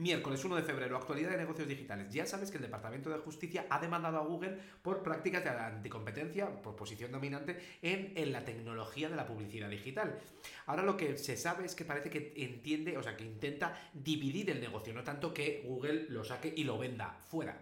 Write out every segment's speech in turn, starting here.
Miércoles 1 de febrero, actualidad de negocios digitales. Ya sabes que el Departamento de Justicia ha demandado a Google por prácticas de anticompetencia, por posición dominante en, en la tecnología de la publicidad digital. Ahora lo que se sabe es que parece que entiende, o sea, que intenta dividir el negocio, no tanto que Google lo saque y lo venda fuera.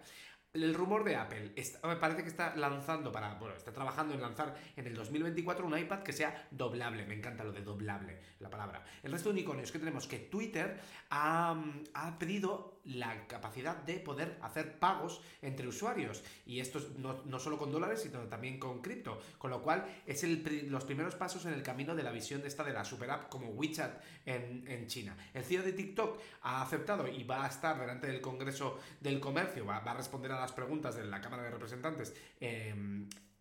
El rumor de Apple me parece que está lanzando para, bueno, está trabajando en lanzar en el 2024 un iPad que sea doblable. Me encanta lo de doblable, la palabra. El resto de unicornios que tenemos que Twitter ha, ha pedido la capacidad de poder hacer pagos entre usuarios. Y esto no, no solo con dólares, sino también con cripto. Con lo cual es el, los primeros pasos en el camino de la visión de esta de la super app como WeChat en, en China. El CEO de TikTok ha aceptado y va a estar delante del Congreso del Comercio, va, va a responder a las preguntas de la Cámara de Representantes. Eh,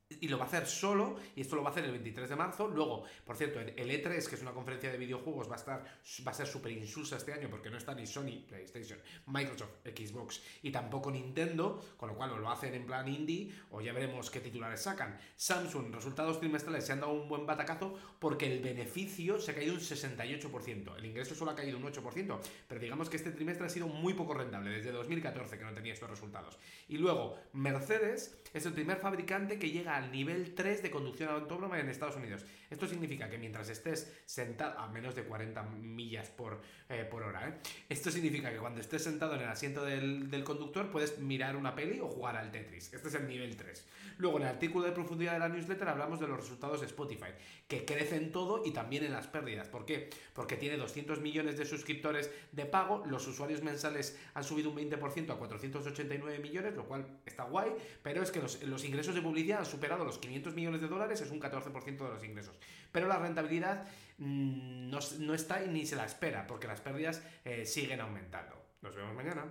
y lo va a hacer solo, y esto lo va a hacer el 23 de marzo. Luego, por cierto, el E3, que es una conferencia de videojuegos, va a estar va a ser súper insulsa este año porque no está ni Sony, PlayStation, Microsoft, Xbox y tampoco Nintendo, con lo cual o lo hacen en plan indie o ya veremos qué titulares sacan. Samsung, resultados trimestrales se han dado un buen batacazo porque el beneficio se ha caído un 68%. El ingreso solo ha caído un 8%, pero digamos que este trimestre ha sido muy poco rentable, desde 2014 que no tenía estos resultados. Y luego, Mercedes es el primer fabricante que llega al nivel 3 de conducción autónoma en Estados Unidos. Esto significa que mientras estés sentado a menos de 40 millas por, eh, por hora, ¿eh? esto significa que cuando estés sentado en el asiento del, del, conductor puedes mirar una peli o jugar al Tetris. Este es el nivel 3. Luego en el artículo de profundidad de la newsletter hablamos de los resultados de Spotify, que crecen todo y también en las pérdidas. ¿Por qué? Porque tiene 200 millones de suscriptores de pago, los usuarios mensales han subido un 20% a 489 millones, lo cual está guay, pero es que los, los ingresos de publicidad han los 500 millones de dólares, es un 14% de los ingresos. Pero la rentabilidad no, no, está y ni se la espera, porque las pérdidas eh, siguen aumentando. Nos vemos mañana.